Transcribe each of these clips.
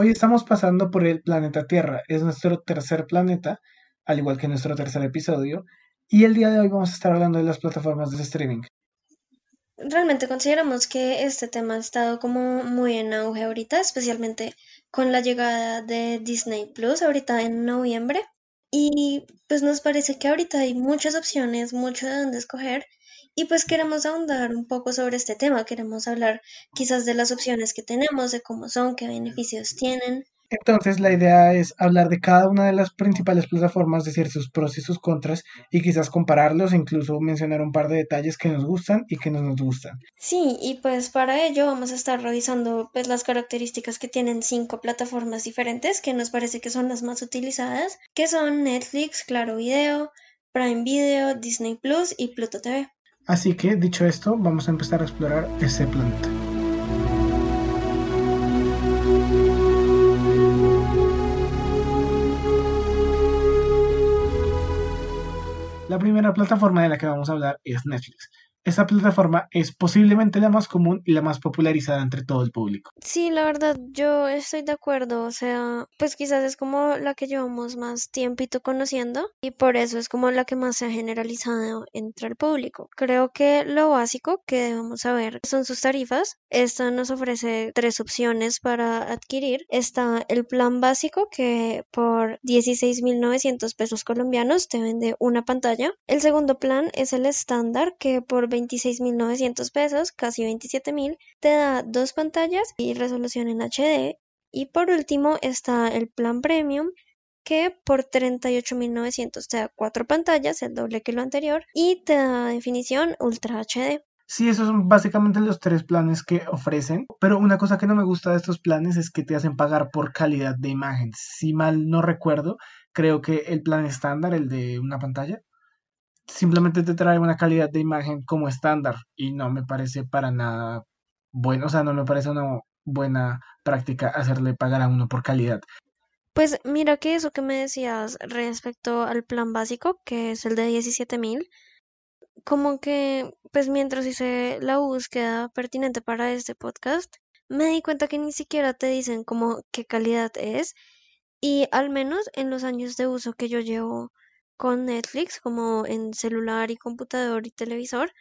Hoy estamos pasando por el planeta Tierra. Es nuestro tercer planeta, al igual que nuestro tercer episodio. Y el día de hoy vamos a estar hablando de las plataformas de streaming. Realmente consideramos que este tema ha estado como muy en auge ahorita, especialmente con la llegada de Disney Plus ahorita en noviembre. Y pues nos parece que ahorita hay muchas opciones, mucho de dónde escoger. Y pues queremos ahondar un poco sobre este tema, queremos hablar quizás de las opciones que tenemos, de cómo son, qué beneficios tienen. Entonces, la idea es hablar de cada una de las principales plataformas, decir sus pros y sus contras, y quizás compararlos, incluso mencionar un par de detalles que nos gustan y que no nos gustan. Sí, y pues para ello vamos a estar revisando pues las características que tienen cinco plataformas diferentes que nos parece que son las más utilizadas, que son Netflix, Claro Video, Prime Video, Disney Plus y Pluto TV. Así que, dicho esto, vamos a empezar a explorar ese planeta. La primera plataforma de la que vamos a hablar es Netflix. Esta plataforma es posiblemente la más común y la más popularizada entre todo el público. Sí, la verdad, yo estoy de acuerdo. O sea, pues quizás es como la que llevamos más tiempito conociendo y por eso es como la que más se ha generalizado entre el público. Creo que lo básico que debemos saber son sus tarifas. Esta nos ofrece tres opciones para adquirir. Está el plan básico que por 16.900 pesos colombianos te vende una pantalla. El segundo plan es el estándar que por 26.900 pesos, casi 27.000, te da dos pantallas y resolución en HD. Y por último está el plan premium que por 38.900 te da cuatro pantallas, el doble que lo anterior, y te da definición Ultra HD. Sí, esos son básicamente los tres planes que ofrecen, pero una cosa que no me gusta de estos planes es que te hacen pagar por calidad de imagen. Si mal no recuerdo, creo que el plan estándar, el de una pantalla, simplemente te trae una calidad de imagen como estándar y no me parece para nada bueno, o sea, no me parece una buena práctica hacerle pagar a uno por calidad. Pues mira que eso que me decías respecto al plan básico, que es el de 17 mil, como que, pues mientras hice la búsqueda pertinente para este podcast, me di cuenta que ni siquiera te dicen como qué calidad es y al menos en los años de uso que yo llevo con Netflix, como en celular y computador y televisor,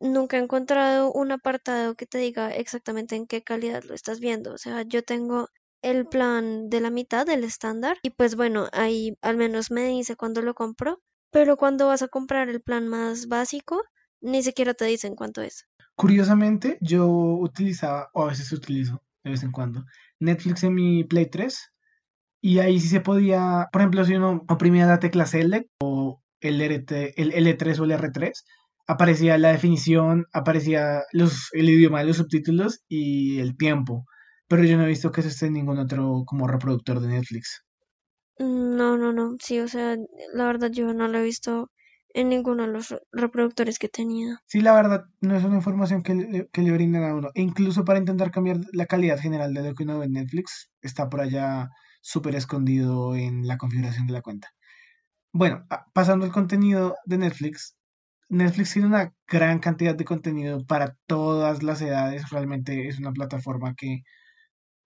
nunca he encontrado un apartado que te diga exactamente en qué calidad lo estás viendo. O sea, yo tengo el plan de la mitad del estándar y pues bueno, ahí al menos me dice cuando lo compro, pero cuando vas a comprar el plan más básico, ni siquiera te dicen cuánto es. Curiosamente, yo utilizaba, o a veces utilizo de vez en cuando, Netflix en mi Play 3 y ahí sí se podía, por ejemplo, si uno oprimía la tecla Select o el, RT, el L3 o el R3, aparecía la definición, aparecía los, el idioma de los subtítulos y el tiempo. Pero yo no he visto que eso esté en ningún otro como reproductor de Netflix. No, no, no. Sí, o sea, la verdad yo no lo he visto en ninguno de los reproductores que tenía. Sí, la verdad, no es una información que le, que le brindan a uno. E incluso para intentar cambiar la calidad general de lo que uno ve en Netflix, está por allá súper escondido en la configuración de la cuenta. Bueno, pasando al contenido de Netflix, Netflix tiene una gran cantidad de contenido para todas las edades. Realmente es una plataforma que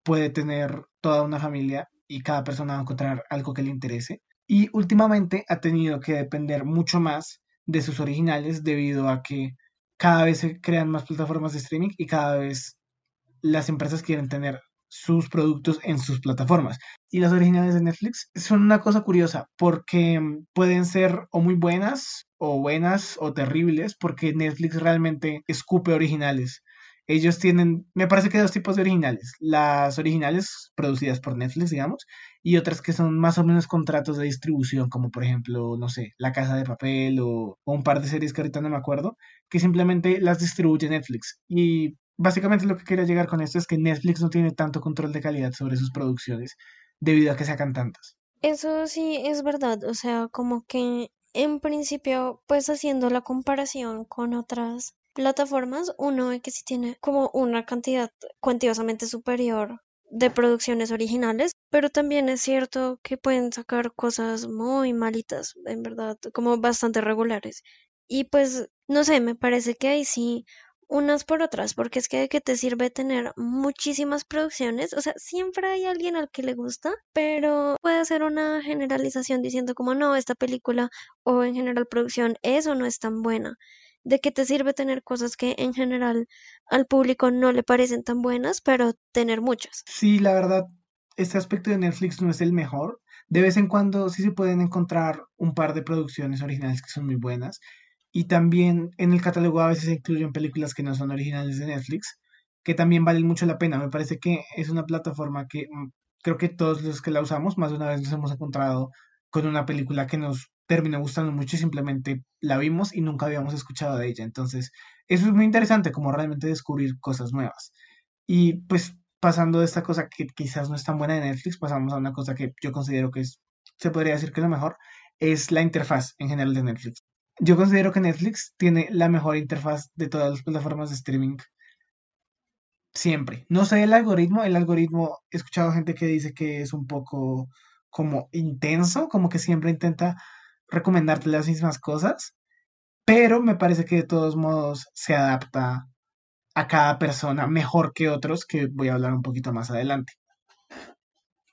puede tener toda una familia y cada persona va a encontrar algo que le interese. Y últimamente ha tenido que depender mucho más de sus originales debido a que cada vez se crean más plataformas de streaming y cada vez las empresas quieren tener sus productos en sus plataformas. Y las originales de Netflix son una cosa curiosa porque pueden ser o muy buenas o buenas o terribles porque Netflix realmente escupe originales. Ellos tienen, me parece que dos tipos de originales. Las originales producidas por Netflix, digamos, y otras que son más o menos contratos de distribución, como por ejemplo, no sé, La Casa de Papel o, o un par de series que ahorita no me acuerdo, que simplemente las distribuye Netflix. Y básicamente lo que quería llegar con esto es que Netflix no tiene tanto control de calidad sobre sus producciones debido a que sacan tantas. Eso sí es verdad, o sea, como que en principio, pues haciendo la comparación con otras plataformas, uno ve que sí tiene como una cantidad cuantiosamente superior de producciones originales, pero también es cierto que pueden sacar cosas muy malitas, en verdad, como bastante regulares. Y pues, no sé, me parece que ahí sí unas por otras, porque es que de qué te sirve tener muchísimas producciones, o sea, siempre hay alguien al que le gusta, pero puede hacer una generalización diciendo como no, esta película o en general producción es o no es tan buena. ¿De qué te sirve tener cosas que en general al público no le parecen tan buenas, pero tener muchas? Sí, la verdad, este aspecto de Netflix no es el mejor. De vez en cuando sí se pueden encontrar un par de producciones originales que son muy buenas. Y también en el catálogo a veces se incluyen películas que no son originales de Netflix, que también valen mucho la pena. Me parece que es una plataforma que mm, creo que todos los que la usamos más de una vez nos hemos encontrado con una película que nos terminó gustando mucho y simplemente la vimos y nunca habíamos escuchado de ella. Entonces, eso es muy interesante, como realmente descubrir cosas nuevas. Y pues pasando de esta cosa que quizás no es tan buena de Netflix, pasamos a una cosa que yo considero que es, se podría decir que es lo mejor, es la interfaz en general de Netflix. Yo considero que Netflix tiene la mejor interfaz de todas las plataformas de streaming. Siempre. No sé el algoritmo, el algoritmo, he escuchado gente que dice que es un poco como intenso, como que siempre intenta recomendarte las mismas cosas, pero me parece que de todos modos se adapta a cada persona mejor que otros, que voy a hablar un poquito más adelante.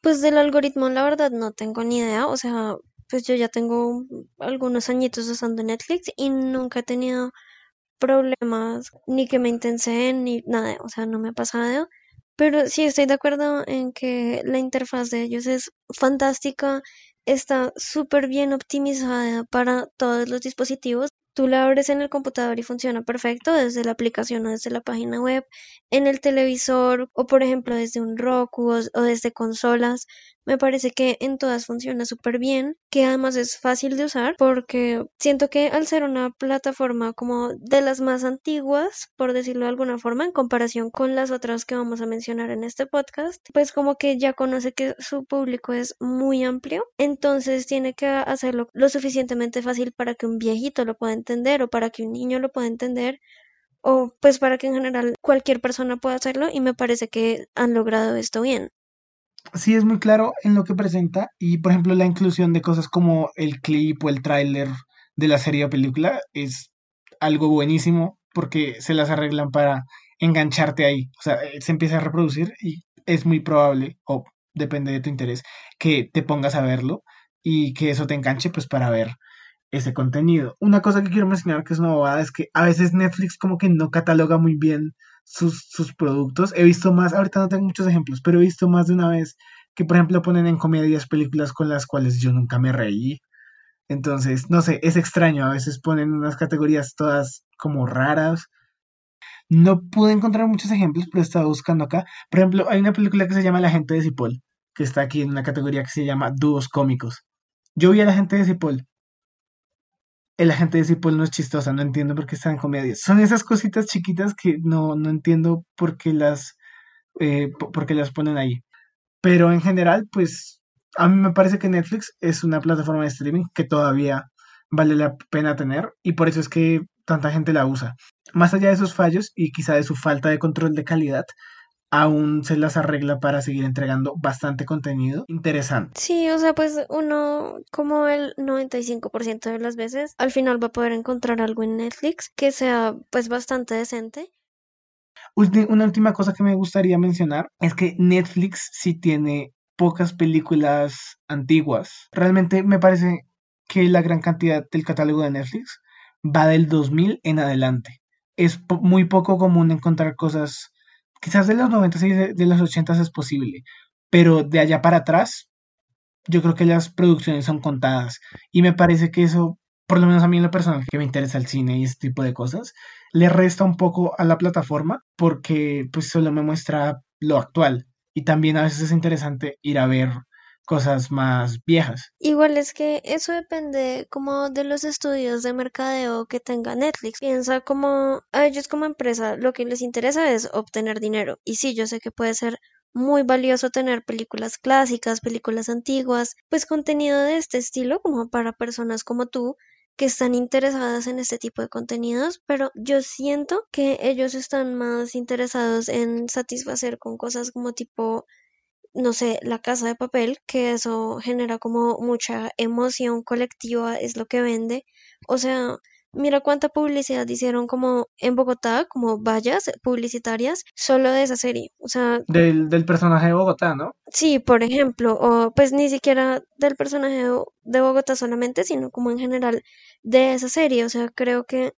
Pues del algoritmo, la verdad, no tengo ni idea. O sea, pues yo ya tengo algunos añitos usando Netflix y nunca he tenido problemas ni que me intenseen ni nada. O sea, no me ha pasado. Pero sí estoy de acuerdo en que la interfaz de ellos es fantástica, está súper bien optimizada para todos los dispositivos. Tú la abres en el computador y funciona perfecto desde la aplicación o desde la página web, en el televisor o por ejemplo desde un Roku o, desde consolas. Me parece que en todas funciona súper bien, que además es fácil de usar porque siento que al ser una plataforma como de las más antiguas, por decirlo de alguna forma, en comparación con las otras que vamos a mencionar en este podcast, pues como que ya conoce que su público es muy amplio, entonces tiene que hacerlo lo suficientemente fácil para que un viejito lo pueda entender o para que un niño lo pueda entender o pues para que en general cualquier persona pueda hacerlo y me parece que han logrado esto bien sí es muy claro en lo que presenta y por ejemplo la inclusión de cosas como el clip o el tráiler de la serie o película es algo buenísimo porque se las arreglan para engancharte ahí. O sea, eh, se empieza a reproducir y es muy probable, o depende de tu interés, que te pongas a verlo y que eso te enganche pues para ver ese contenido. Una cosa que quiero mencionar que es una bobada es que a veces Netflix como que no cataloga muy bien sus, productos. He visto más, ahorita no tengo muchos ejemplos, pero he visto más de una vez que, por ejemplo, ponen en comedias películas con las cuales yo nunca me reí. Entonces, no sé, es extraño. A veces ponen unas categorías todas como raras. No pude encontrar muchos ejemplos, pero estaba buscando acá. Por ejemplo, hay una película que se llama La gente de Cipoll, que está aquí en una categoría que se llama Dúos cómicos. Yo vi a la gente de Cipoll el agente de Cipoll no es chistosa, no entiendo por qué están en comedias. Son esas cositas chiquitas que no, no entiendo por qué las, eh, por qué las ponen ahí. Pero en general, pues a mí me parece que Netflix es una plataforma de streaming que todavía vale la pena tener y por eso es que tanta gente la usa. Más allá de sus fallos y quizá de su falta de control de calidad, aún se las arregla para seguir entregando bastante contenido interesante. Sí, o sea, pues uno como el 95% de las veces al final va a poder encontrar algo en Netflix que sea pues bastante decente. Una última cosa que me gustaría mencionar es que Netflix sí tiene pocas películas antiguas. Realmente me parece que la gran cantidad del catálogo de Netflix va del 2000 en adelante. Es muy poco común encontrar cosas quizás de los 90 y de, los 80 es posible, pero de allá para atrás, yo creo que las producciones son contadas. Y me parece que eso, por lo menos a mí en lo personal, que me interesa el cine y ese tipo de cosas, le resta un poco a la plataforma porque pues solo me muestra lo actual. Y también a veces es interesante ir a ver cosas más viejas. Igual es que eso depende como de los estudios de mercadeo que tenga Netflix. Piensa como a ellos como empresa lo que les interesa es obtener dinero. Y sí, yo sé que puede ser muy valioso tener películas clásicas, películas antiguas, pues contenido de este estilo como para personas como tú que están interesadas en este tipo de contenidos, pero yo siento que ellos están más interesados en satisfacer con cosas como tipo no sé, la casa de papel, que eso genera como mucha emoción colectiva, es lo que vende. O sea, mira cuánta publicidad hicieron como en Bogotá, como vallas publicitarias, solo de esa serie. O sea, Del, del personaje de Bogotá, ¿no? sí, por ejemplo, o pues ni siquiera del personaje de, Bo- de Bogotá solamente, sino como en general de esa serie. O sea, creo que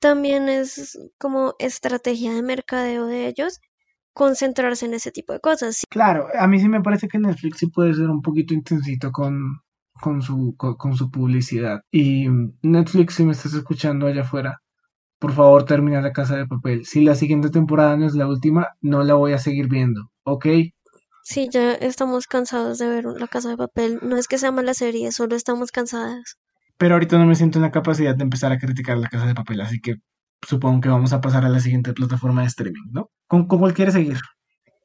también es como estrategia de mercadeo de ellos concentrarse en ese tipo de cosas. Claro, a mí sí me parece que Netflix sí puede ser un poquito intensito con, con su, con, con su publicidad. Y Netflix, si me estás escuchando allá afuera, por favor termina La Casa de Papel. Si la siguiente temporada no es la última, no la voy a seguir viendo, ¿ok? Sí, ya estamos cansados de ver La Casa de Papel. No es que sea mala serie, solo estamos cansadas. Pero ahorita no me siento en la capacidad de empezar a criticar La Casa de Papel, así que supongo que vamos a pasar a la siguiente plataforma de streaming, ¿no? ¿Con, con cuál quieres seguir?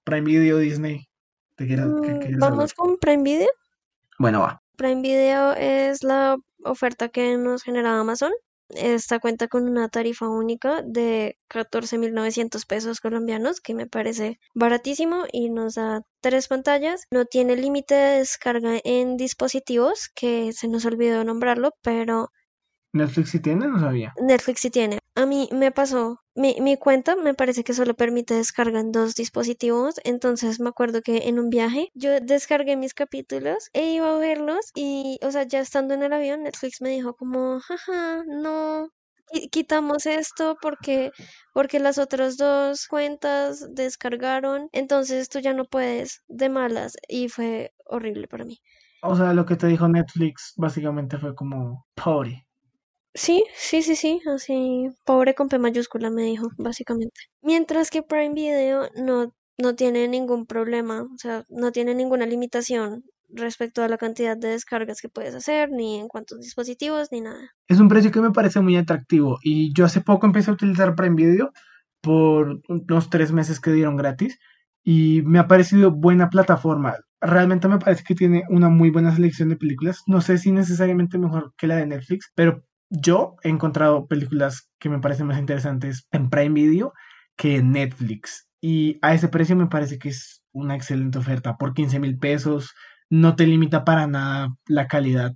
Prime Video, Disney. ¿Te quieres, qué Mm, hablar? Vamos con Prime Video. Bueno, va. Prime Video es la oferta que nos genera Amazon. Esta cuenta con una tarifa única de 14.900 pesos colombianos, que me parece baratísimo y nos da tres pantallas. No tiene límite de descarga en dispositivos, que se nos olvidó nombrarlo, pero ¿Netflix sí tiene? No sabía. Netflix sí tiene. A mí me pasó, mi, mi cuenta me parece que solo permite descarga en dos dispositivos, entonces me acuerdo que en un viaje yo descargué mis capítulos e iba a verlos y, o sea, ya estando en el avión, Netflix me dijo como, jaja, no, qui- quitamos esto porque, porque las otras dos cuentas descargaron, entonces tú ya no puedes de malas y fue horrible para mí. O sea, lo que te dijo Netflix básicamente fue como, pobre. Sí, sí, sí, sí, así, pobre con P mayúscula me dijo, básicamente. Mientras que Prime Video no, no tiene ningún problema, o sea, no tiene ninguna limitación respecto a la cantidad de descargas que puedes hacer, ni en cuántos dispositivos, ni nada. Es un precio que me parece muy atractivo y yo hace poco empecé a utilizar Prime Video por unos tres meses que dieron gratis y me ha parecido buena plataforma. Realmente me parece que tiene una muy buena selección de películas. No sé si necesariamente mejor que la de Netflix, pero yo he encontrado películas que me parecen más interesantes en Prime Video que en Netflix. Y a ese precio me parece que es una excelente oferta. Por 15 mil pesos no te limita para nada la calidad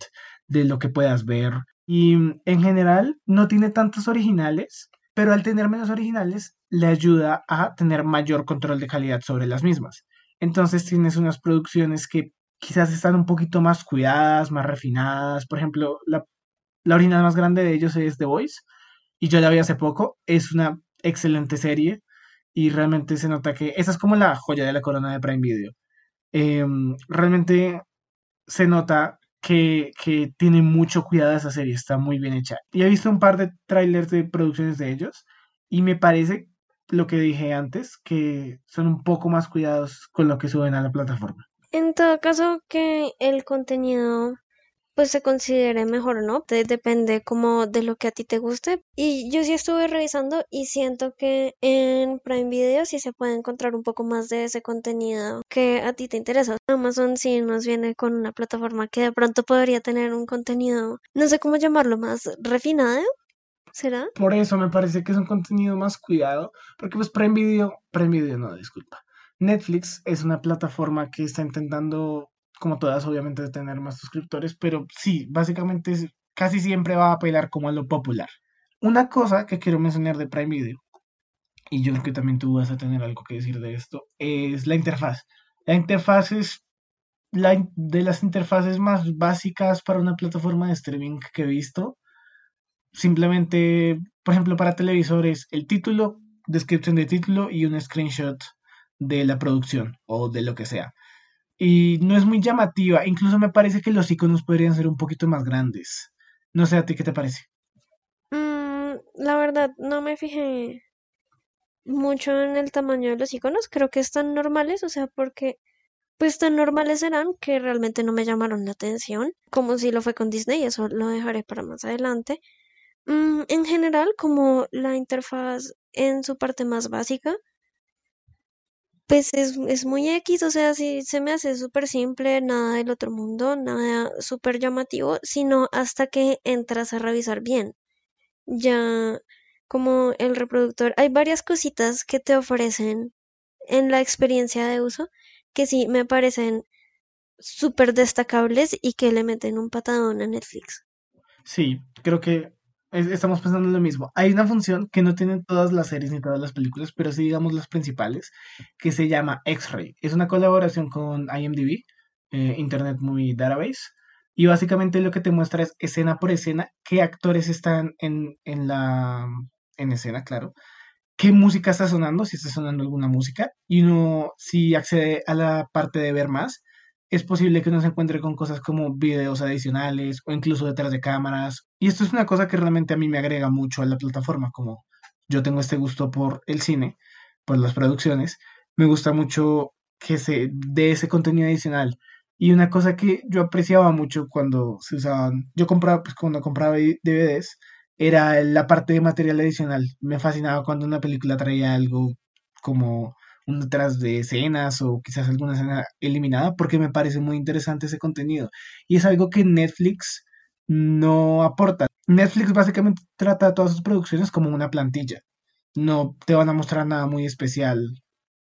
de lo que puedas ver. Y mm, en general no tiene tantos originales, pero al tener menos originales le ayuda a tener mayor control de calidad sobre las mismas. Entonces tienes unas producciones que quizás están un poquito más cuidadas, más refinadas. Por ejemplo, la, la original más grande de ellos es The Voice y yo la vi hace poco. Es una excelente serie y realmente se nota que esa es como la joya de la corona de Prime Video. Em, realmente se nota que, que tiene mucho cuidado esa serie, está muy bien hecha. Y he visto un par de trailers de producciones de ellos y me parece lo que dije antes, que son un poco más cuidados con lo que suben a la plataforma. En todo caso, que el contenido pues se considere mejor, ¿no? De- depende como de lo que a ti te guste. Y yo sí estuve revisando y siento que en Prime Video sí se puede encontrar un poco más de ese contenido que a ti te interesa. Amazon sí nos viene con una plataforma que de pronto podría tener un contenido, no sé cómo llamarlo, más refinado, ¿será? Por eso me parece que es un contenido más cuidado, porque pues Prime Video, Prime Video no, disculpa. Netflix es una plataforma que está intentando, como todas, obviamente, tener más suscriptores, pero sí, básicamente casi siempre va a apelar como a lo popular. Una cosa que quiero mencionar de Prime Video, y yo creo que también tú vas a tener algo que decir de esto, es la interfaz. La interfaz es la de las interfaces más básicas para una plataforma de streaming que he visto. Simplemente, por ejemplo, para televisores, el título, descripción de título y un screenshot de la producción o de lo que sea. Y no es muy llamativa, incluso me parece que los iconos podrían ser un poquito más grandes. No sé a ti qué te parece. Mm, la verdad, no me fijé mucho en el tamaño de los iconos, creo que están normales, o sea, porque pues tan normales serán que realmente no me llamaron la atención, como si lo fue con Disney, eso lo dejaré para más adelante. Mm, en general, como la interfaz en su parte más básica, pues es, es muy X, o sea, sí se me hace súper simple, nada del otro mundo, nada súper llamativo, sino hasta que entras a revisar bien. Ya como el reproductor, hay varias cositas que te ofrecen en la experiencia de uso que sí me parecen súper destacables y que le meten un patadón a Netflix. Sí, creo que estamos pensando en lo mismo. Hay una función que no tienen todas las series ni todas las películas, pero sí digamos las principales, que se llama X-Ray. Es una colaboración con IMDb, eh, Internet Movie Database, y básicamente lo que te muestra es escena por escena qué actores están en, en la en escena, claro, qué música está sonando, si está sonando alguna música, y uno si accede a la parte de ver más, es posible que uno se encuentre con cosas como videos adicionales o incluso detrás de cámaras. Y esto es una cosa que realmente a mí me agrega mucho a la plataforma, como yo tengo este gusto por el cine, por las producciones, me gusta mucho que se dé ese contenido adicional. Y una cosa que yo apreciaba mucho cuando se usaban, yo compraba, pues cuando compraba DVDs, era la parte de material adicional. Me fascinaba cuando una película traía algo como un detrás de escenas o quizás alguna escena eliminada porque me parece muy interesante ese contenido. Y es algo que Netflix no aporta. Netflix básicamente trata todas sus producciones como una plantilla. No te van a mostrar nada muy especial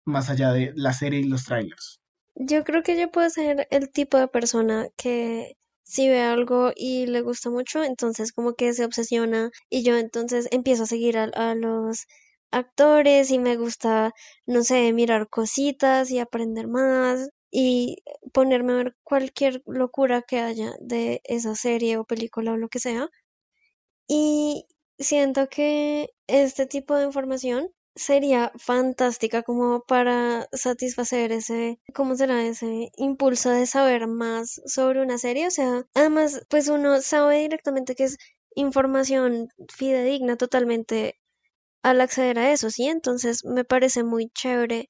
más allá de la serie y los trailers. Yo creo que yo puedo ser el tipo de persona que si ve algo y le gusta mucho, entonces como que se obsesiona y yo entonces empiezo a seguir a, a los actores y me gusta, no sé, mirar cositas y aprender más y ponerme a ver cualquier locura que haya de esa serie o película o lo que sea. Y siento que este tipo de información sería fantástica como para satisfacer ese, ¿cómo será? Ese impulso de saber más sobre una serie. O sea, además, pues uno sabe directamente que es información fidedigna totalmente al acceder a eso, ¿sí? Entonces me parece muy chévere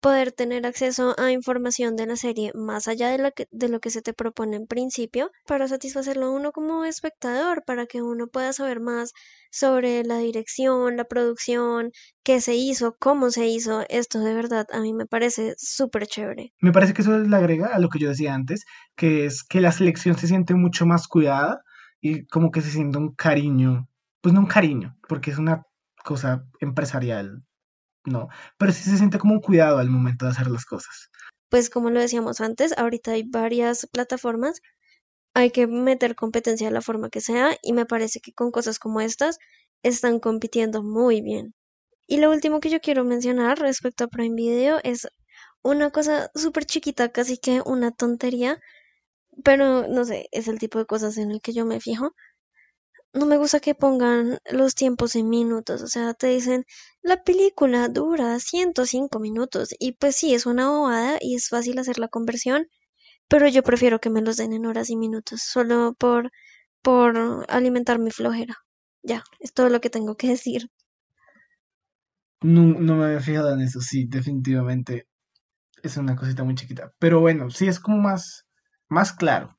poder tener acceso a información de la serie más allá de, de lo que se te propone en principio para satisfacerlo a uno como espectador, para que uno pueda saber más sobre la dirección, la producción, qué se hizo, cómo se hizo. Esto de verdad a mí me parece súper chévere. Me parece que eso le agrega a lo que yo decía antes, que es que la selección se siente mucho más cuidada y como que se siente un cariño, pues no un cariño, porque es una cosa empresarial, no, pero sí se siente como un cuidado al momento de hacer las cosas. Pues como lo decíamos antes, ahorita hay varias plataformas, hay que meter competencia de la forma que sea y me parece que con cosas como estas están compitiendo muy bien. Y lo último que yo quiero mencionar respecto a Prime Video es una cosa súper chiquita, casi que una tontería, pero no sé, es el tipo de cosas en el que yo me fijo no me gusta que pongan los tiempos en minutos, o sea, te dicen la película dura 105 minutos y pues sí, es una bobada y es fácil hacer la conversión, pero yo prefiero que me los den en horas y minutos, solo por por alimentar mi flojera. Ya, es todo lo que tengo que decir. No, no me había fijado en eso, sí, definitivamente es una cosita muy chiquita. Pero bueno, sí es como más, más claro,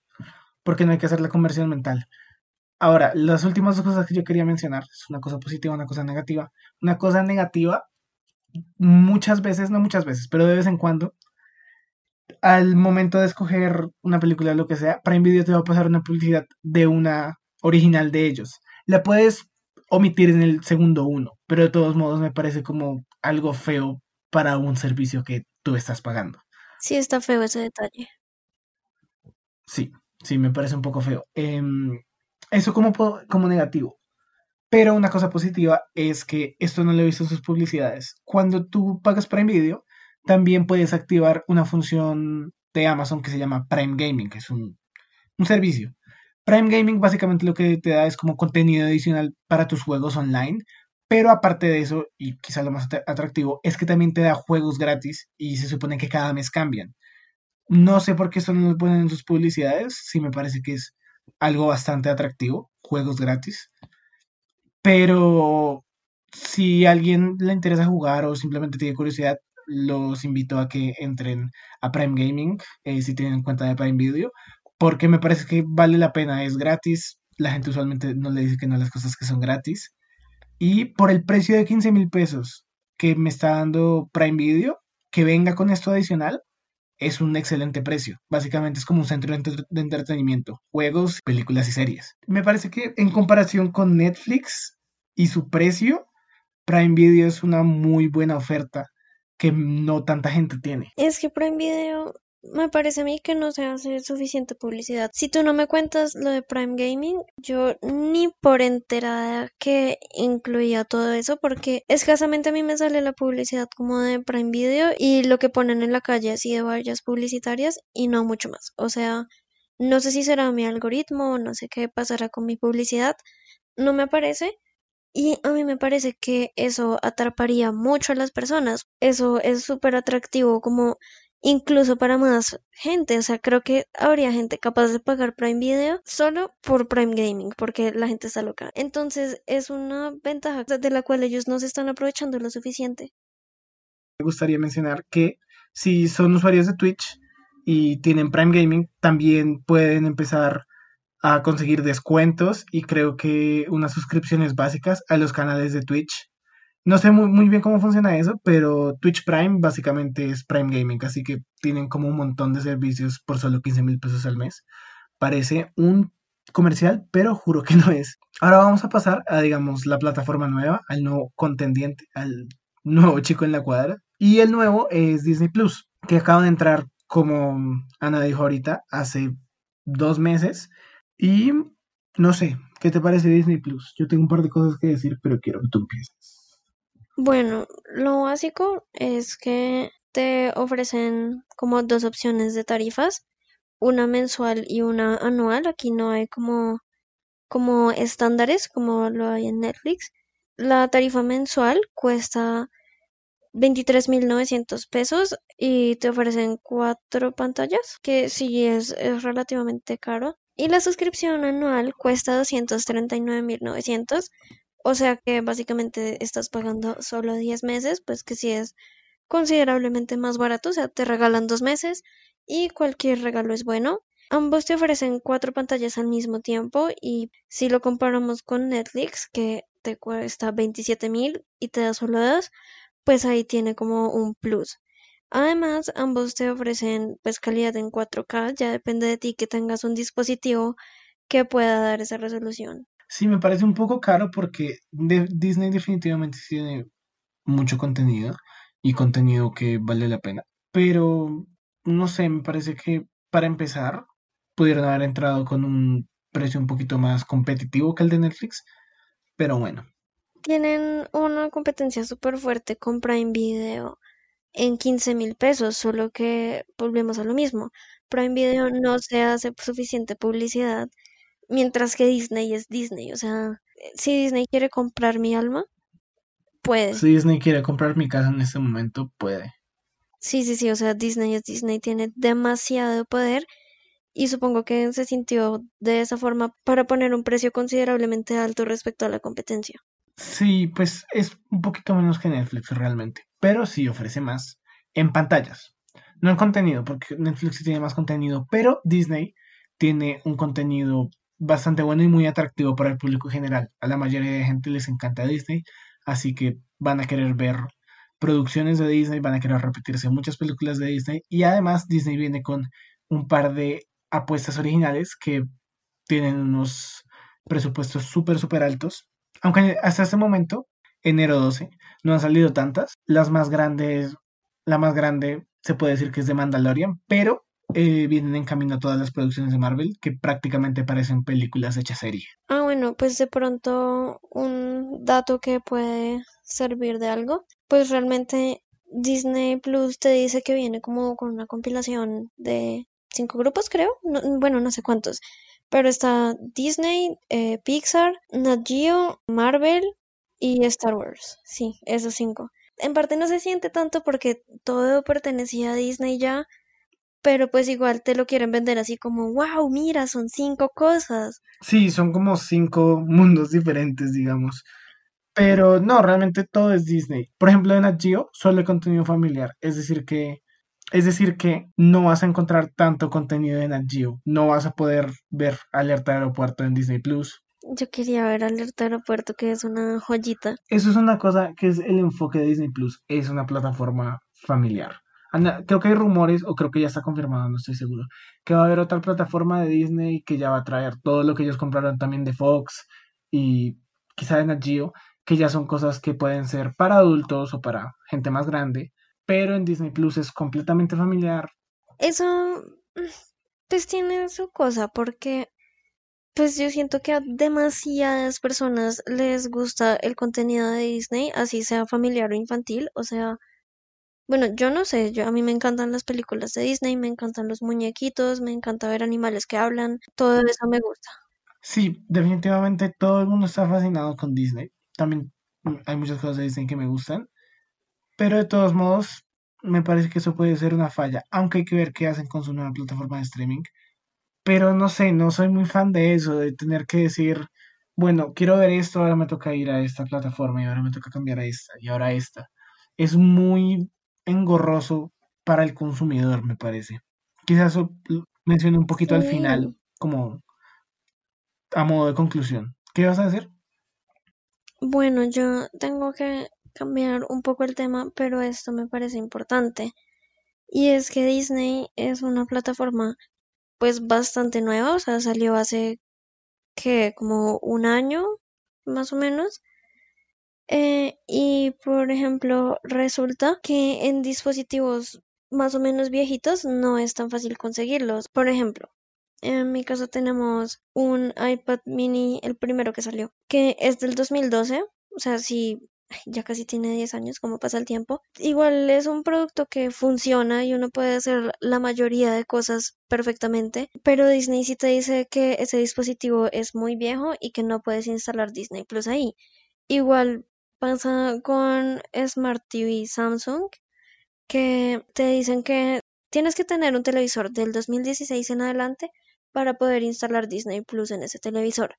porque no hay que hacer la conversión mental. Ahora, las últimas dos cosas que yo quería mencionar, es una cosa positiva, una cosa negativa. Una cosa negativa, muchas veces, no muchas veces, pero de vez en cuando, al momento de escoger una película, lo que sea, Prime Video te va a pasar una publicidad de una original de ellos. La puedes omitir en el segundo uno, pero de todos modos me parece como algo feo para un servicio que tú estás pagando. Sí, está feo ese detalle. Sí, sí, me parece un poco feo. Eh, eso como, como negativo. Pero una cosa positiva es que esto no lo he visto en sus publicidades. Cuando tú pagas Prime Video, también puedes activar una función de Amazon que se llama Prime Gaming, que es un, un servicio. Prime Gaming básicamente lo que te da es como contenido adicional para tus juegos online, pero aparte de eso, y quizás lo más atractivo, es que también te da juegos gratis y se supone que cada mes cambian. No sé por qué esto no lo ponen en sus publicidades, sí me parece que es algo bastante atractivo, juegos gratis. Pero si alguien le interesa jugar o simplemente tiene curiosidad, los invito a que entren a Prime Gaming eh, si tienen cuenta de Prime Video, porque me parece que vale la pena, es gratis. La gente usualmente no le dice que no a las cosas que son gratis. Y por el precio de 15 mil pesos que me está dando Prime Video, que venga con esto adicional, es un excelente precio. Básicamente es como un centro de entretenimiento, juegos, películas y series. Me parece que en comparación con Netflix y su precio, Prime Video es una muy buena oferta que no tanta gente tiene. Es que Prime Video me parece a mí que no se hace suficiente publicidad. Si tú no me cuentas lo de Prime Gaming, yo ni por enterada que incluía todo eso, porque escasamente a mí me sale la publicidad como de Prime Video y lo que ponen en la calle así de vallas publicitarias y no mucho más. O sea, no sé si será mi algoritmo, no sé qué pasará con mi publicidad, no me aparece. Y a mí me parece que eso atraparía mucho a las personas. Eso es súper atractivo como incluso para más gente. O sea, creo que habría gente capaz de pagar Prime Video solo por Prime Gaming, porque la gente está loca. Entonces es una ventaja de la cual ellos no se están aprovechando lo suficiente. Me gustaría mencionar que si son usuarios de Twitch y tienen Prime Gaming, también pueden empezar a conseguir descuentos y creo que unas suscripciones básicas a los canales de Twitch no sé muy, bien cómo funciona eso, pero Twitch Prime básicamente es Prime Gaming, así que tienen como un montón de servicios por solo 15 mil pesos al mes. Parece un comercial, pero juro que no es. Ahora vamos a pasar a, digamos, la plataforma nueva, al nuevo contendiente, al nuevo chico en la cuadra. Y el nuevo es Disney Plus, que acaba de entrar, como Ana dijo ahorita, hace dos meses. Y no sé, ¿qué te parece Disney Plus? Yo tengo un par de cosas que decir, pero quiero que tú empieces. Bueno, lo básico es que te ofrecen como dos opciones de tarifas, una mensual y una anual. Aquí no hay como, como estándares como lo hay en Netflix. La tarifa mensual cuesta 23.900 pesos y te ofrecen cuatro pantallas, que sí es, es relativamente caro. Y la suscripción anual cuesta 239.900 o sea que básicamente estás pagando solo 10 meses, pues que sí es considerablemente más barato, o sea, te regalan dos meses y cualquier regalo es bueno. Ambos te ofrecen cuatro pantallas al mismo tiempo y si lo comparamos con Netflix, que te cuesta 27 mil y te da solo dos, pues ahí tiene como un plus. Además, ambos te ofrecen pues calidad en 4K, ya depende de ti que tengas un dispositivo que pueda dar esa resolución. Sí, me parece un poco caro porque Disney definitivamente tiene mucho contenido y contenido que vale la pena. Pero no sé, me parece que para empezar pudieron haber entrado con un precio un poquito más competitivo que el de Netflix. Pero bueno. Tienen una competencia súper fuerte con Prime Video en 15 mil pesos, solo que volvemos a lo mismo. Prime Video no se hace suficiente publicidad Mientras que Disney es Disney. O sea, si Disney quiere comprar mi alma, puede. Si Disney quiere comprar mi casa en este momento, puede. Sí, sí, sí. O sea, Disney es Disney. Tiene demasiado poder. Y supongo que se sintió de esa forma para poner un precio considerablemente alto respecto a la competencia. Sí, pues es un poquito menos que Netflix realmente. Pero sí ofrece más en pantallas. No en contenido, porque Netflix tiene más contenido. Pero Disney tiene un contenido bastante bueno y muy atractivo para el público general. A la mayoría de gente les encanta Disney, así que van a querer ver producciones de Disney, van a querer repetirse muchas películas de Disney y además Disney viene con un par de apuestas originales que tienen unos presupuestos súper, súper altos. Aunque hasta este momento, enero 12, no han salido tantas. Las más grandes, la más grande se puede decir que es de Mandalorian, pero eh, vienen en camino a todas las producciones de Marvel que prácticamente parecen películas hechas serie. Ah, bueno, pues de pronto un dato que puede servir de algo, pues realmente Disney Plus te dice que viene como con una compilación de cinco grupos, creo, bueno, no sé cuántos, pero está Disney, eh, Pixar, Nat Geo, Marvel y Star Wars, sí, esos cinco. En parte no se siente tanto porque todo pertenecía a Disney ya, pero pues igual te lo quieren vender así como, wow, mira, son cinco cosas. Sí, son como cinco mundos diferentes, digamos. Pero no, realmente todo es Disney. Por ejemplo, en Nat solo hay contenido familiar, es decir que es decir que no vas a encontrar tanto contenido en Nat no vas a poder ver Alerta Aeropuerto en Disney Plus. Yo quería ver Alerta Aeropuerto, que es una joyita. Eso es una cosa que es el enfoque de Disney Plus, es una plataforma familiar creo que hay rumores, o creo que ya está confirmado, no estoy seguro, que va a haber otra plataforma de Disney que ya va a traer todo lo que ellos compraron también de Fox y quizá de Nat Geo, que ya son cosas que pueden ser para adultos o para gente más grande, pero en Disney Plus es completamente familiar. Eso pues tiene su cosa porque pues yo siento que a demasiadas personas les gusta el contenido de Disney, así sea familiar o infantil, o sea, bueno, yo no sé, yo a mí me encantan las películas de Disney, me encantan los muñequitos, me encanta ver animales que hablan, todo eso me gusta. Sí, definitivamente todo el mundo está fascinado con Disney. También hay muchas cosas de Disney que me gustan, pero de todos modos me parece que eso puede ser una falla, aunque hay que ver qué hacen con su nueva plataforma de streaming. Pero no sé, no soy muy fan de eso, de tener que decir, bueno, quiero ver esto, ahora me toca ir a esta plataforma y ahora me toca cambiar a esta y ahora a esta. Es muy engorroso para el consumidor, me parece. Quizás eso mencioné un poquito al final, como a modo de conclusión. ¿Qué vas a decir? bueno, yo tengo que cambiar un poco el tema, pero esto me parece importante. Y es que Disney es una plataforma pues bastante nueva, o sea, salió hace que como un año más o menos. Eh, y por ejemplo, resulta que en dispositivos más o menos viejitos no es tan fácil conseguirlos. Por ejemplo, en mi caso tenemos un iPad mini, el primero que salió, que es del 2012, o sea, ay, ya casi tiene 10 años, como pasa el tiempo. Igual es un producto que funciona y uno puede hacer la mayoría de cosas perfectamente, pero Disney sí te dice que ese dispositivo es muy viejo y que no puedes instalar Disney Plus ahí. Igual pasa con Smart TV Samsung, que te dicen que tienes que tener un televisor del 2016 en adelante para poder instalar Disney Plus en ese televisor.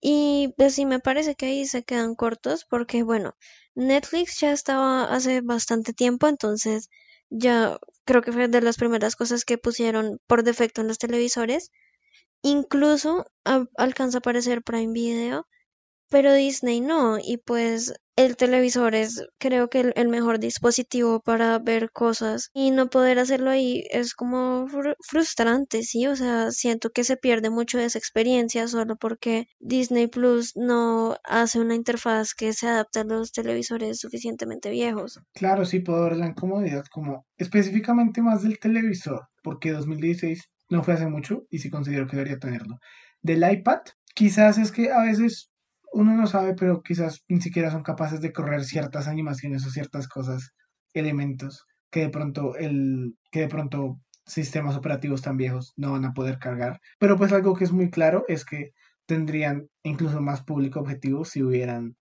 Y pues sí, me parece que ahí se quedan cortos porque, bueno, Netflix ya estaba hace bastante tiempo, entonces ya creo que fue de las primeras cosas que pusieron por defecto en los televisores. Incluso a- alcanza a aparecer Prime Video pero Disney no, y pues el televisor es creo que el, mejor dispositivo para ver cosas y no poder hacerlo ahí es como fru- frustrante, sí, o sea, siento que se pierde mucho de esa experiencia solo porque Disney Plus no hace una interfaz que se adapte a los televisores suficientemente viejos. Claro, sí puedo ver la incomodidad como específicamente más del televisor, porque 2016 no fue hace mucho y sí considero que debería tenerlo. Del iPad, quizás es que a veces uno no sabe, pero quizás ni siquiera son capaces de correr ciertas animaciones o ciertas cosas, elementos que de pronto el que de pronto sistemas operativos tan viejos no van a poder cargar. Pero pues algo que es muy claro es que tendrían incluso más público objetivo si hubieran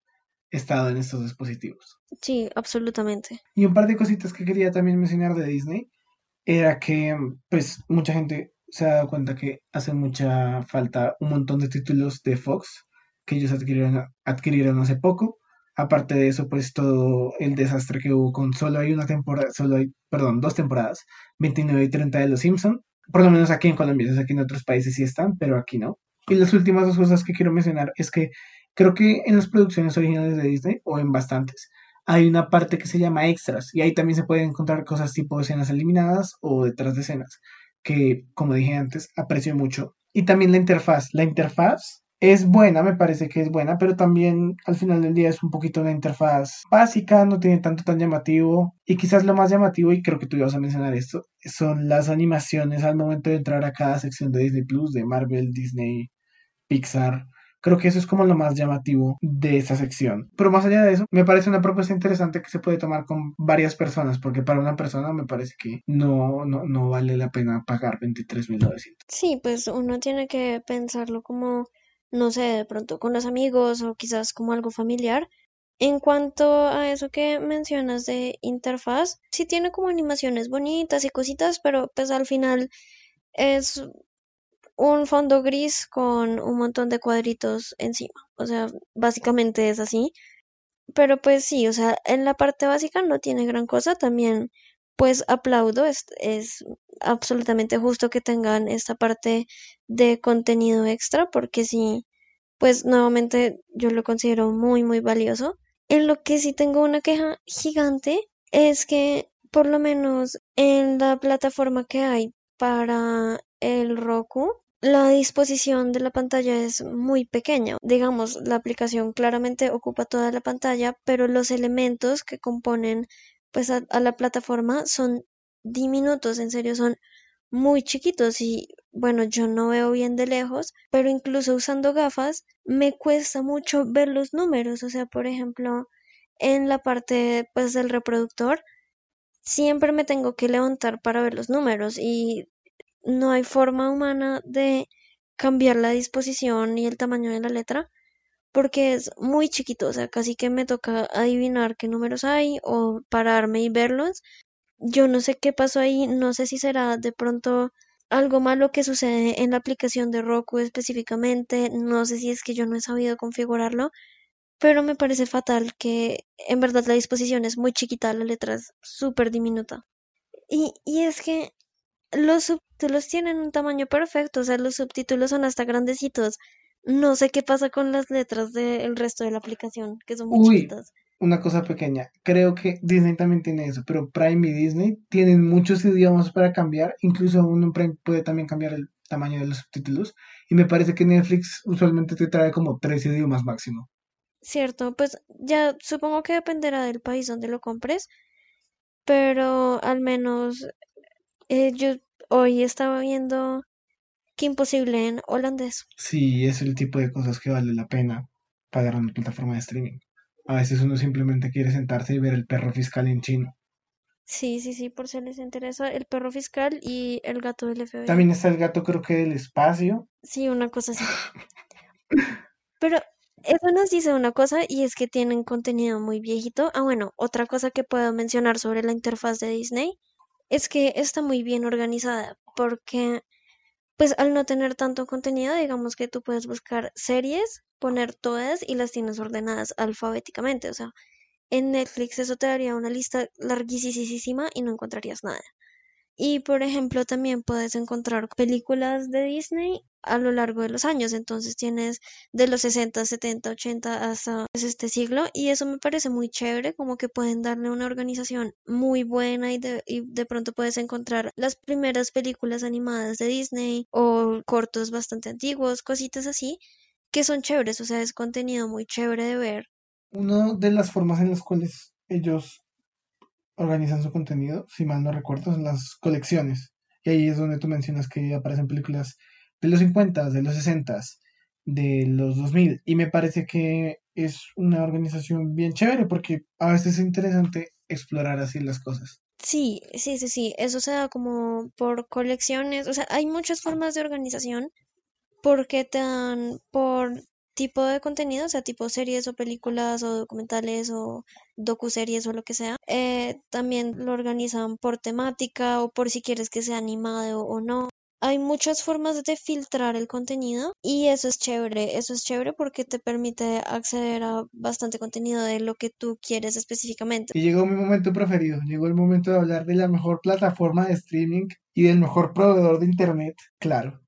estado en estos dispositivos. Sí, absolutamente. Y un par de cositas que quería también mencionar de Disney era que pues mucha gente se ha dado cuenta que hace mucha falta un montón de títulos de Fox que ellos adquirieron, hace poco. Aparte de eso, pues todo el desastre que hubo con solo hay una temporada, solo hay, perdón, dos temporadas, 29 y 30 de Los Simpson. Por lo menos aquí en Colombia, sé que en otros países sí están, pero aquí no. Y las últimas dos cosas que quiero mencionar es que creo que en las producciones originales de Disney, o en bastantes, hay una parte que se llama extras y ahí también se pueden encontrar cosas tipo escenas eliminadas o detrás de escenas, que como dije antes, aprecio mucho. Y también la interfaz. La interfaz es buena, me parece que es buena, pero también al final del día es un poquito una interfaz básica, no tiene tanto tan llamativo. Y quizás lo más llamativo, y creo que tú ibas a mencionar esto, son las animaciones al momento de entrar a cada sección de Disney Plus, de Marvel, Disney, Pixar. Creo que eso es como lo más llamativo de esa sección. Pero más allá de eso, me parece una propuesta interesante que se puede tomar con varias personas, porque para una persona me parece que no, no, no vale la pena pagar 23.900. Sí, pues uno tiene que pensarlo como, no sé, de pronto con los amigos o quizás como algo familiar. En cuanto a eso que mencionas de interfaz, sí tiene como animaciones bonitas y cositas, pero pues al final es un fondo gris con un montón de cuadritos encima. O sea, básicamente es así. Pero pues sí, o sea, en la parte básica no tiene gran cosa. También pues aplaudo, es, es absolutamente justo que tengan esta parte de contenido extra, porque sí, pues nuevamente yo lo considero muy, muy valioso. En lo que sí tengo una queja gigante es que por lo menos en la plataforma que hay para el Roku, la disposición de la pantalla es muy pequeña. Digamos, la aplicación claramente ocupa toda la pantalla, pero los elementos que componen pues a, la plataforma son diminutos, en serio, son muy chiquitos y bueno, yo no veo bien de lejos, pero incluso usando gafas me cuesta mucho ver los números, o sea, por ejemplo, en la parte pues del reproductor siempre me tengo que levantar para ver los números y no hay forma humana de cambiar la disposición y el tamaño de la letra porque es muy chiquito, o sea, casi que me toca adivinar qué números hay o pararme y verlos. Yo no sé qué pasó ahí, no sé si será de pronto algo malo que sucede en la aplicación de Roku específicamente, no sé si es que yo no he sabido configurarlo, pero me parece fatal que en verdad la disposición es muy chiquita, la letra es súper diminuta. Y, y es que los subtítulos tienen un tamaño perfecto, o sea, los subtítulos son hasta grandecitos. No sé qué pasa con las letras del resto de la aplicación, que son muy Uy, chiquitas. una cosa pequeña. Creo que Disney también tiene eso, pero Prime y Disney tienen muchos idiomas para cambiar. Incluso uno en Prime puede también cambiar el tamaño de los subtítulos. Y me parece que Netflix usualmente te trae como tres idiomas máximo. Cierto, pues ya supongo que dependerá del país donde lo compres, pero al menos eh, yo hoy estaba viendo que imposible en holandés. Sí, es el tipo de cosas que vale la pena pagar una plataforma de streaming. A veces uno simplemente quiere sentarse y ver el perro fiscal en chino. Sí, sí, sí, por si les interesa, el perro fiscal y el gato del FBI. También está el gato, creo que del espacio. Sí, una cosa así. Pero eso nos dice una cosa y es que tienen contenido muy viejito. Ah, bueno, otra cosa que puedo mencionar sobre la interfaz de Disney es que está muy bien organizada porque pues al no tener tanto contenido, digamos que tú puedes buscar series, poner todas y las tienes ordenadas alfabéticamente. O sea, en Netflix eso te daría una lista larguísima y no encontrarías nada. Y por ejemplo, también puedes encontrar películas de Disney a lo largo de los años. Entonces tienes de los 60, 70, 80 hasta pues, este siglo. Y eso me parece muy chévere, como que pueden darle una organización muy buena y de, y de pronto puedes encontrar las primeras películas animadas de Disney o cortos bastante antiguos, cositas así, que son chéveres. O sea, es contenido muy chévere de ver. Una de las formas en las cuales ellos organizan su contenido, si mal no recuerdo, son las colecciones. Y ahí es donde tú mencionas que aparecen películas de los 50, de los 60, de los 2000. Y me parece que es una organización bien chévere porque a veces es interesante explorar así las cosas. Sí, sí, sí, sí, eso se da como por colecciones, o sea, hay muchas formas de organización porque te dan por tipo de contenido, o sea, tipo series o películas o documentales o docuseries o lo que sea. Eh, también lo organizan por temática o por si quieres que sea animado o no. Hay muchas formas de filtrar el contenido y eso es chévere, eso es chévere porque te permite acceder a bastante contenido de lo que tú quieres específicamente. Y llegó mi momento preferido, llegó el momento de hablar de la mejor plataforma de streaming y del mejor proveedor de internet, claro.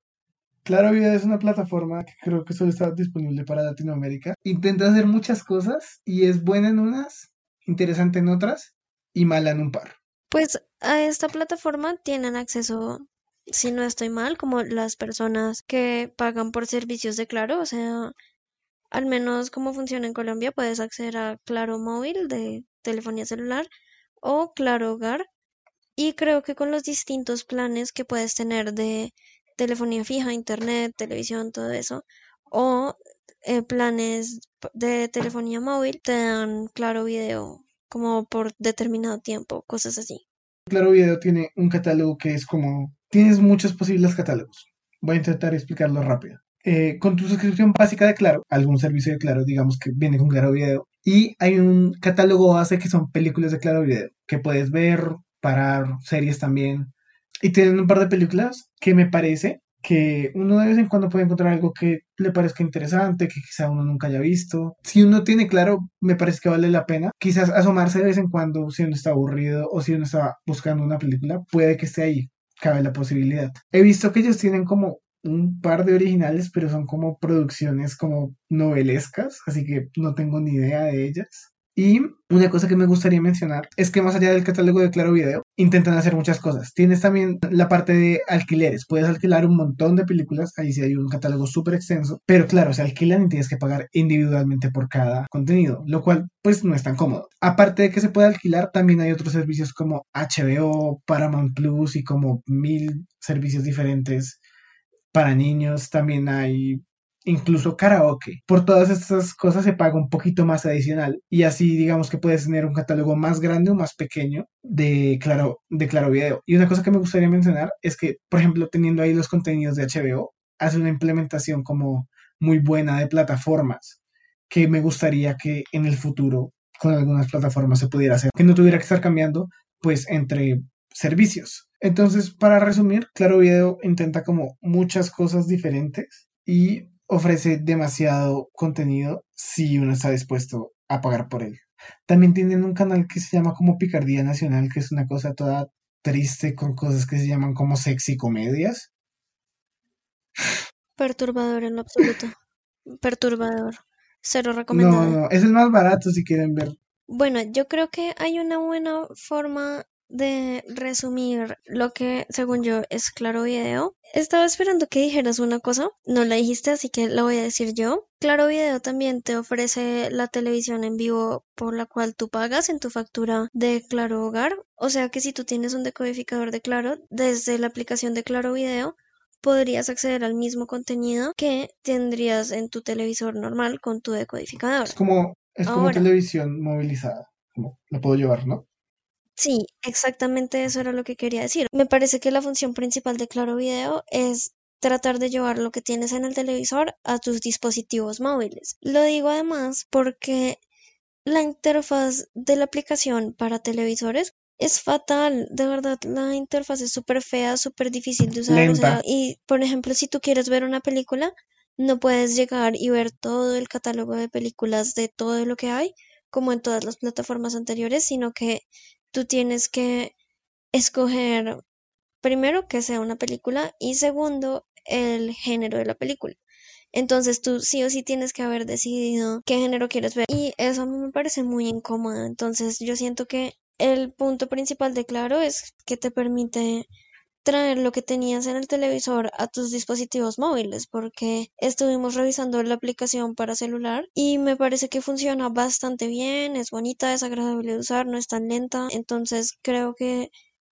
Claro Video es una plataforma que creo que solo está disponible para Latinoamérica. Intenta hacer muchas cosas y es buena en unas, interesante en otras y mala en un par. Pues a esta plataforma tienen acceso, si no estoy mal, como las personas que pagan por servicios de Claro, o sea, al menos como funciona en Colombia, puedes acceder a Claro Móvil de telefonía celular o Claro Hogar. Y creo que con los distintos planes que puedes tener de telefonía fija, internet, televisión, todo eso, o eh, planes de telefonía móvil, te dan claro video como por determinado tiempo, cosas así. Claro Video tiene un catálogo que es como, tienes muchos posibles catálogos. Voy a intentar explicarlo rápido. Eh, con tu suscripción básica de Claro, algún servicio de Claro, digamos que viene con Claro Video, y hay un catálogo base que son películas de Claro Video, que puedes ver, parar, series también, y tienen un par de películas que me parece que uno de vez en cuando puede encontrar algo que le parezca interesante, que quizá uno nunca haya visto. Si uno tiene claro, me parece que vale la pena. Quizás asomarse de vez en cuando si uno está aburrido o si uno está buscando una película, puede que esté ahí. Cabe la posibilidad. He visto que ellos tienen como un par de originales, pero son como producciones como novelescas, así que no tengo ni idea de ellas. Y una cosa que me gustaría mencionar es que más allá del catálogo de Claro Video, intentan hacer muchas cosas. Tienes también la parte de alquileres. Puedes alquilar un montón de películas. Ahí sí hay un catálogo súper extenso. Pero claro, se alquilan y tienes que pagar individualmente por cada contenido, lo cual pues no es tan cómodo. Aparte de que se puede alquilar, también hay otros servicios como HBO, Paramount Plus y como mil servicios diferentes para niños. También hay incluso karaoke. Por todas estas cosas se paga un poquito más adicional y así digamos que puedes tener un catálogo más grande o más pequeño de Claro, de claro Video. Y una cosa que me gustaría mencionar es que, por ejemplo, teniendo ahí los contenidos de HBO, hace una implementación como muy buena de plataformas que me gustaría que en el futuro con algunas plataformas se pudiera hacer, que no tuviera que estar cambiando pues entre servicios. Entonces, para resumir, Claro Video intenta como muchas cosas diferentes y ofrece demasiado contenido si uno está dispuesto a pagar por él. También tienen un canal que se llama como Picardía Nacional, que es una cosa toda triste con cosas que se llaman como sexy comedias. Perturbador en lo absoluto. Perturbador. Cero recomendado. No, no, es el más barato si quieren ver. Bueno, yo creo que hay una buena forma de resumir lo que según yo es Claro Video. Estaba esperando que dijeras una cosa, no la dijiste, así que la voy a decir yo. Claro Video también te ofrece la televisión en vivo por la cual tú pagas en tu factura de Claro Hogar. O sea que si tú tienes un decodificador de Claro, desde la aplicación de Claro Video, podrías acceder al mismo contenido que tendrías en tu televisor normal con tu decodificador. Es como, es como televisión movilizada. Como, la puedo llevar, ¿no? Sí, exactamente eso era lo que quería decir. Me parece que la función principal de Claro Video es tratar de llevar lo que tienes en el televisor a tus dispositivos móviles. Lo digo además porque la interfaz de la aplicación para televisores es fatal, de verdad, la interfaz es súper fea, súper difícil de usar. y por ejemplo, si tú quieres ver una película, no puedes llegar y ver todo el catálogo de películas de todo lo que hay, como en todas las plataformas anteriores, sino que tú tienes que escoger primero que sea una película y segundo el género de la película. Entonces tú sí o sí tienes que haber decidido qué género quieres ver y eso a mí me parece muy incómodo. Entonces yo siento que el punto principal de Claro es que te permite traer lo que tenías en el televisor a tus dispositivos móviles porque estuvimos revisando la aplicación para celular y me parece que funciona bastante bien, es bonita, es agradable de usar, no es tan lenta, entonces creo que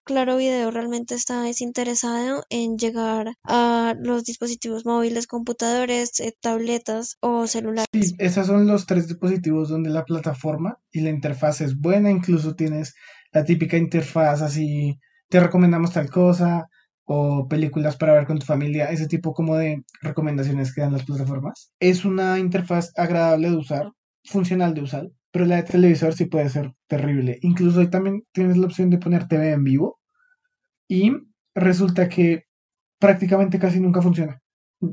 Claro Video realmente está desinteresado en llegar a los dispositivos móviles, computadores, eh, tabletas o celulares. Sí, esos son los tres dispositivos donde la plataforma y la interfaz es buena, incluso tienes la típica interfaz así te recomendamos tal cosa o películas para ver con tu familia, ese tipo como de recomendaciones que dan las plataformas. Es una interfaz agradable de usar, funcional de usar, pero la de televisor sí puede ser terrible. Incluso ahí también tienes la opción de poner TV en vivo y resulta que prácticamente casi nunca funciona.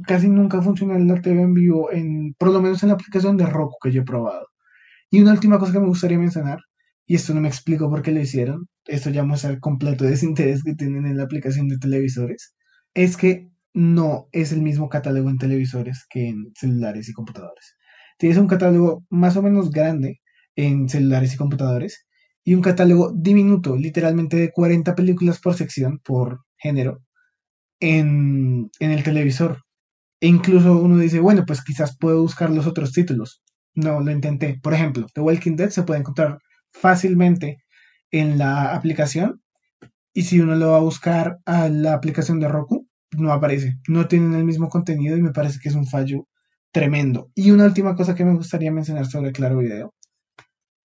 Casi nunca funciona la TV en vivo, en, por lo menos en la aplicación de Roku que yo he probado. Y una última cosa que me gustaría mencionar y esto no me explico por qué lo hicieron, esto ya muestra el completo desinterés que tienen en la aplicación de televisores, es que no es el mismo catálogo en televisores que en celulares y computadores. Tienes un catálogo más o menos grande en celulares y computadores y un catálogo diminuto, literalmente de 40 películas por sección, por género, en, en el televisor. E incluso uno dice, bueno, pues quizás puedo buscar los otros títulos. No, lo intenté. Por ejemplo, The Walking Dead se puede encontrar fácilmente en la aplicación y si uno lo va a buscar a la aplicación de Roku, no aparece. No tienen el mismo contenido y me parece que es un fallo tremendo. Y una última cosa que me gustaría mencionar sobre Claro Video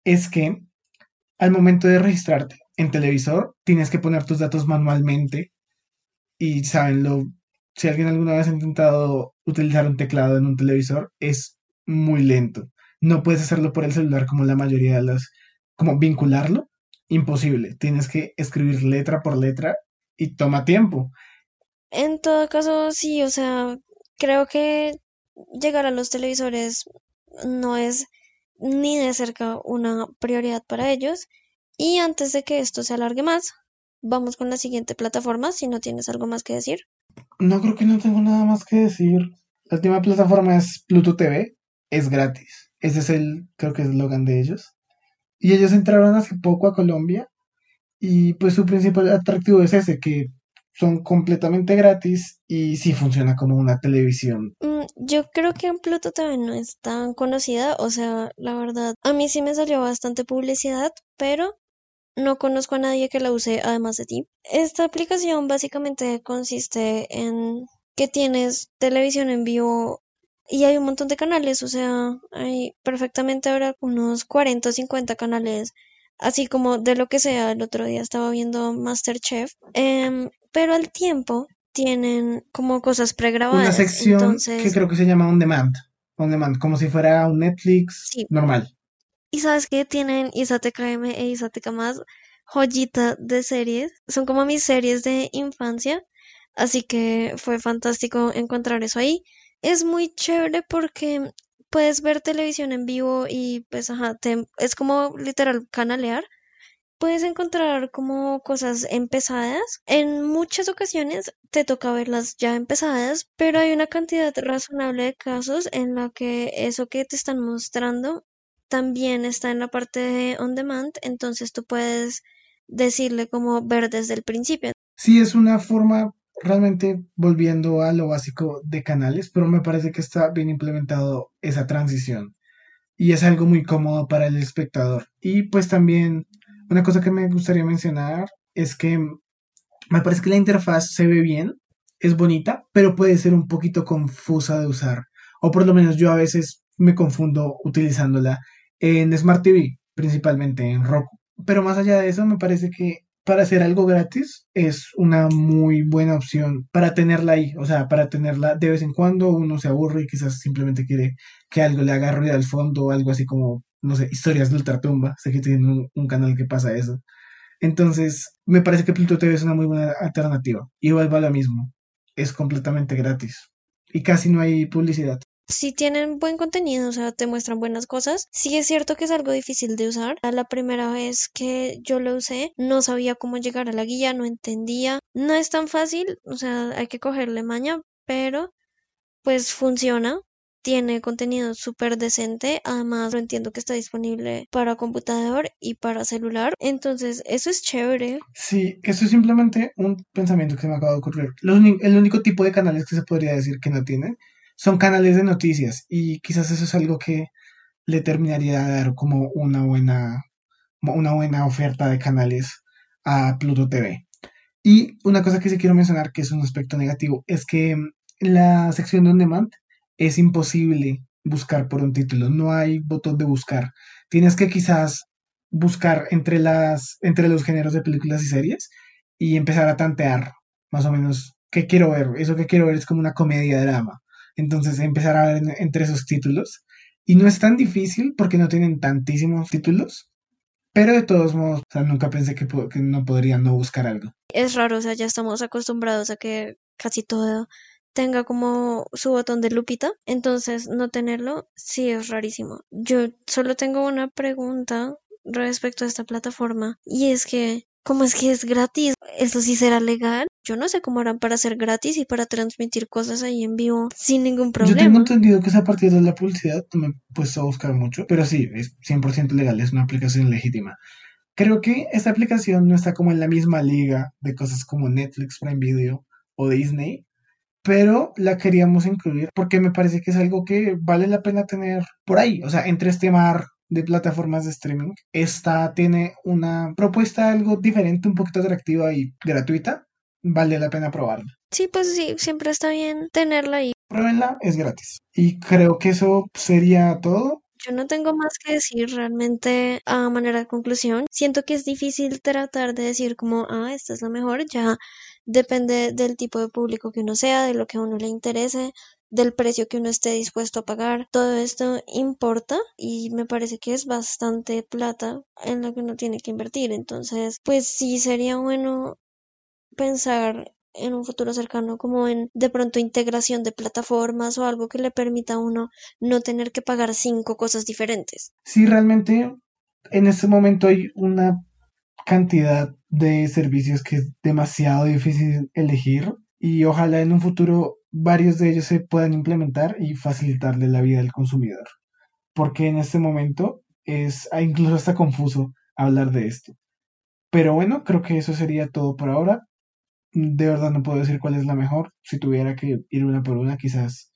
es que al momento de registrarte en televisor tienes que poner tus datos manualmente y saben lo si alguien alguna vez ha intentado utilizar un teclado en un televisor es muy lento. No puedes hacerlo por el celular como la mayoría de las como vincularlo, imposible. Tienes que escribir letra por letra y toma tiempo. En todo caso, sí, o sea, creo que llegar a los televisores no es ni de cerca una prioridad para ellos. Y antes de que esto se alargue más, vamos con la siguiente plataforma, si no tienes algo más que decir. No creo que no tengo nada más que decir. La última plataforma es Pluto TV, es gratis. Ese es el, creo que es el eslogan de ellos Y ellos entraron hace poco a Colombia y pues su principal atractivo es ese, que son completamente gratis y sí funciona como una televisión. Mm, yo creo que en Pluto TV no es tan conocida, o sea, la verdad, a mí sí me salió bastante publicidad, pero no conozco a nadie que la use además de ti. Esta aplicación básicamente consiste en que tienes televisión en vivo y hay un montón de canales, o sea, hay perfectamente ahora unos 40 o 50 canales, así como de lo que sea. El otro día estaba viendo Masterchef, em, pero al tiempo tienen como cosas pregrabadas. Una sección que creo que se llama On Demand, On Demand, como si fuera un Netflix normal. Y sabes que tienen Isateca M e Isateca más joyita de series. Son como mis series de infancia. Así que fue fantástico encontrar eso ahí. Es muy chévere porque puedes ver televisión en vivo y pues ajá, es como literal canalear. Puedes encontrar como cosas empezadas. En muchas ocasiones te toca verlas ya empezadas, pero hay una cantidad razonable de casos en la que eso que te están mostrando también está en la parte de on demand, entonces tú puedes decirle como ver desde el principio. Sí, es una forma realmente volviendo a lo básico de canales, pero me parece que está bien implementado esa transición y es algo muy cómodo para el espectador. Y pues también una cosa que me gustaría mencionar es que me parece que la interfaz se ve bien, es bonita, pero puede ser un poquito confusa de usar, o por lo menos yo a veces me confundo utilizándola en Smart TV, principalmente en Roku. Pero más allá de eso, me parece que para hacer algo gratis es una muy buena opción para tenerla ahí, o sea, para tenerla de vez en cuando uno se aburre y quizás simplemente quiere que algo le haga ruido al fondo algo así como, no sé, historias de ultratumba, sé que tienen un, un canal que pasa eso. Entonces, me parece que Pluto TV es una muy buena alternativa. Igual va lo mismo, es completamente gratis y casi no hay publicidad si tienen buen contenido, o sea, te muestran buenas cosas. Sí es cierto que es algo difícil de usar. La primera vez que yo lo usé, no sabía cómo llegar a la guía, no entendía. No es tan fácil, o sea, hay que cogerle maña, pero pues funciona. Tiene contenido súper decente, además lo entiendo que está disponible para computador y para celular, entonces eso es chévere. Sí, eso es simplemente un pensamiento que se me acaba de ocurrir. el único tipo de canales que se podría decir que no tiene son canales de noticias y quizás eso es algo que le terminaría de dar como una buena, una buena oferta de canales a Pluto TV. Y una cosa que sí quiero mencionar, que es un aspecto negativo, es que la sección de On Demand es imposible buscar por un título, no hay botón de buscar. Tienes que quizás buscar entre, las, entre los géneros de películas y series y empezar a tantear más o menos qué quiero ver. Eso que quiero ver es como una comedia drama entonces empezar a ver entre esos títulos. Y no es tan difícil porque no tienen tantísimos títulos, pero de todos modos, nunca pensé que, que, no podría no buscar algo. Es raro, o sea, ya estamos acostumbrados a que casi todo tenga como su botón de lupita, entonces no tenerlo sí es rarísimo. Yo solo tengo una pregunta respecto a esta plataforma y es que ¿Cómo es que es gratis? ¿Eso sí será legal? Yo no sé cómo harán para ser gratis y para transmitir cosas ahí en vivo sin ningún problema. Yo tengo entendido que es a partir de la publicidad, no me he puesto a buscar mucho, pero sí, es 100% legal, es una aplicación legítima. Creo que esta aplicación no está como en la misma liga de cosas como Netflix, Prime Video o Disney, pero la queríamos incluir porque me parece que es algo que vale la pena tener por ahí, o sea, entre este mar de plataformas de streaming. Esta tiene una propuesta algo diferente, un poquito atractiva y gratuita. Vale la pena probarla. Sí, pues sí, siempre está bien tenerla ahí. Pruébenla, es gratis. Y creo que eso sería todo. Yo no tengo más que decir realmente a manera de conclusión. Siento que es difícil tratar de decir como, ah, esta es la mejor. Ya depende del tipo de público que uno sea, de lo que a uno le interese del precio que uno esté dispuesto a pagar. Todo esto importa y me parece que es bastante plata en la que uno tiene que invertir. Entonces, pues sí sería bueno pensar en un futuro cercano como en de pronto integración de plataformas o algo que le permita a uno no tener que pagar cinco cosas diferentes. Sí, realmente en este momento hay una cantidad de servicios que es demasiado difícil elegir y ojalá en un futuro varios de ellos se puedan implementar y facilitarle la vida al consumidor. Porque en este momento es ah, incluso hasta confuso hablar de esto. Pero bueno, creo que eso sería todo por ahora. De verdad no puedo decir cuál es la mejor. Si tuviera que ir una por una, quizás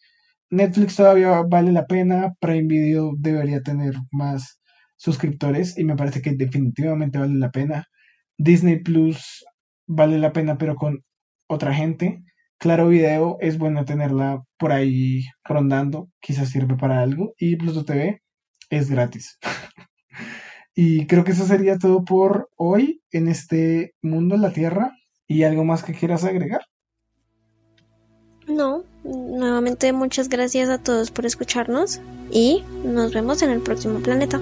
Netflix todavía vale la pena. Prime Video debería tener más suscriptores y me parece que definitivamente vale la pena. Disney Plus vale la pena, pero con otra gente. Claro Video es bueno tenerla por ahí rondando, quizás sirve para algo. Y Pluto TV es gratis. y creo que eso sería todo por hoy en este mundo, en la Tierra. ¿Y algo más que quieras agregar? No, nuevamente muchas gracias a todos por escucharnos y nos vemos en el próximo planeta.